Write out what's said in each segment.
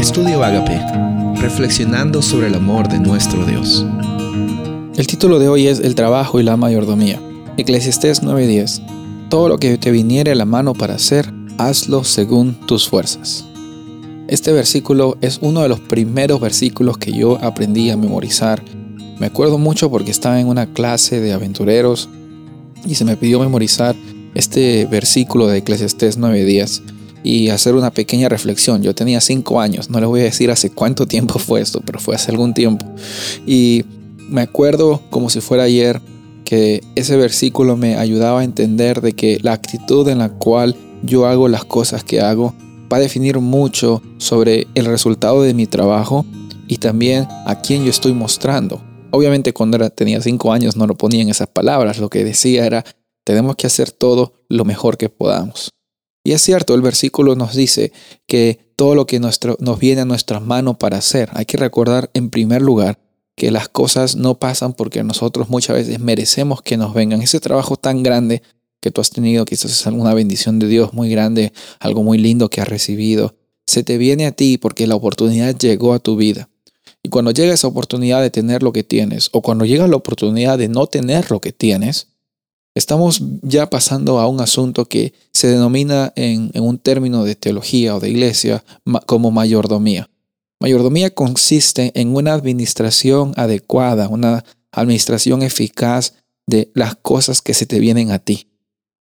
Estudio Agape, reflexionando sobre el amor de nuestro Dios. El título de hoy es El trabajo y la mayordomía. Eclesiastés 9:10. Todo lo que te viniere a la mano para hacer, hazlo según tus fuerzas. Este versículo es uno de los primeros versículos que yo aprendí a memorizar. Me acuerdo mucho porque estaba en una clase de aventureros y se me pidió memorizar este versículo de Eclesiastés 9:10 y hacer una pequeña reflexión. Yo tenía cinco años, no les voy a decir hace cuánto tiempo fue esto, pero fue hace algún tiempo. Y me acuerdo como si fuera ayer que ese versículo me ayudaba a entender de que la actitud en la cual yo hago las cosas que hago va a definir mucho sobre el resultado de mi trabajo y también a quién yo estoy mostrando. Obviamente cuando tenía cinco años no lo ponía en esas palabras, lo que decía era tenemos que hacer todo lo mejor que podamos. Y es cierto, el versículo nos dice que todo lo que nos viene a nuestras manos para hacer, hay que recordar en primer lugar que las cosas no pasan porque nosotros muchas veces merecemos que nos vengan. Ese trabajo tan grande que tú has tenido, quizás es alguna bendición de Dios muy grande, algo muy lindo que has recibido, se te viene a ti porque la oportunidad llegó a tu vida. Y cuando llega esa oportunidad de tener lo que tienes, o cuando llega la oportunidad de no tener lo que tienes, Estamos ya pasando a un asunto que se denomina en, un término de teología o de iglesia como mayordomía. Mayordomía consiste en una administración adecuada, una administración eficaz de las cosas que se te vienen a ti.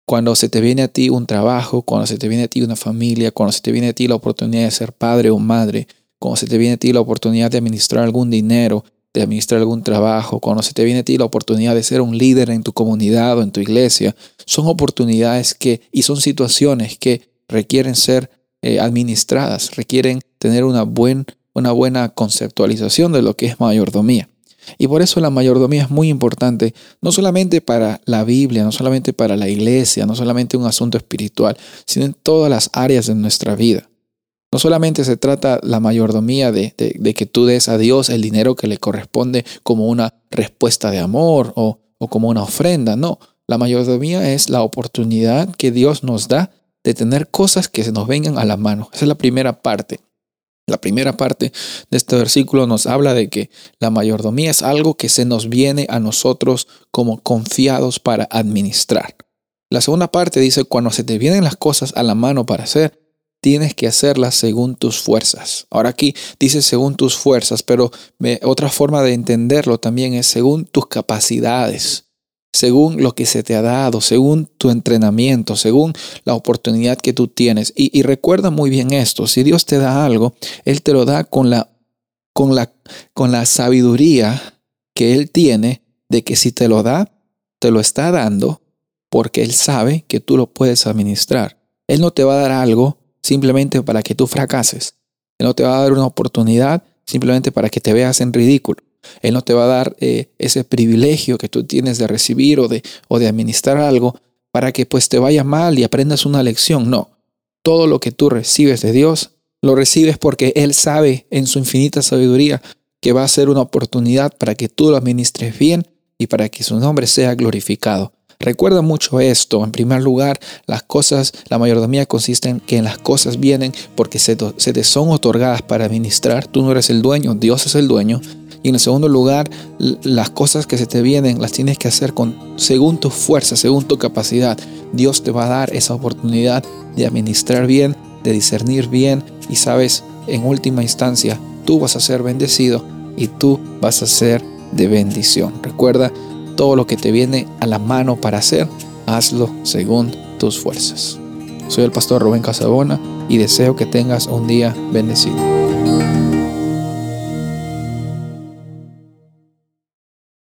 Cuando se te viene a ti un trabajo, cuando se te viene a ti una familia, cuando se te viene a ti la oportunidad de ser padre o madre, cuando se te viene a ti la oportunidad de administrar algún dinero, de administrar algún trabajo, cuando se te viene a ti la oportunidad de ser un líder en tu comunidad o en tu iglesia, son oportunidades que y son situaciones que requieren ser eh, administradas, requieren tener una, buen, una buena conceptualización de lo que es mayordomía. Y por eso la mayordomía es muy importante, no solamente para la Biblia, no solamente para la iglesia, no solamente un asunto espiritual, sino en todas las áreas de nuestra vida. No solamente se trata la mayordomía de, que tú des a Dios el dinero que le corresponde como una respuesta de amor o, o como una ofrenda, no. La mayordomía es la oportunidad que Dios nos da de tener cosas que se nos vengan a la mano. Esa es la primera parte. La primera parte de este versículo nos habla de que la mayordomía es algo que se nos viene a nosotros como confiados para administrar. La segunda parte dice, cuando se te vienen las cosas a la mano para hacer, tienes que hacerlas según tus fuerzas. Ahora aquí dice según tus fuerzas, pero otra forma de entenderlo también es según tus capacidades, según lo que se te ha dado, según tu entrenamiento, según la oportunidad que tú tienes. Y, recuerda muy bien esto, si Dios te da algo, Él te lo da con la, con la, con la sabiduría que Él tiene de que si te lo da, te lo está dando porque Él sabe que tú lo puedes administrar. Él no te va a dar algo simplemente para que tú fracases. Él no te va a dar una oportunidad simplemente para que te veas en ridículo. Él no te va a dar eh, ese privilegio que tú tienes de recibir o de, o de administrar algo para que pues te vaya mal y aprendas una lección. No, todo lo que tú recibes de Dios, lo recibes porque Él sabe en su infinita sabiduría que va a ser una oportunidad para que tú lo administres bien y para que su nombre sea glorificado. Recuerda mucho esto. En primer lugar, las cosas, la mayordomía consiste en que las cosas vienen porque se, te son otorgadas para administrar. Tú no eres el dueño, Dios es el dueño. Y en segundo lugar, las cosas que se te vienen las tienes que hacer con, según tu fuerza, según tu capacidad. Dios te va a dar esa oportunidad de administrar bien, de discernir bien y sabes, en última instancia, tú vas a ser bendecido y tú vas a ser de bendición. Recuerda, todo lo que te viene a la mano para hacer, hazlo según tus fuerzas. Soy el pastor Rubén Casabona y deseo que tengas un día bendecido.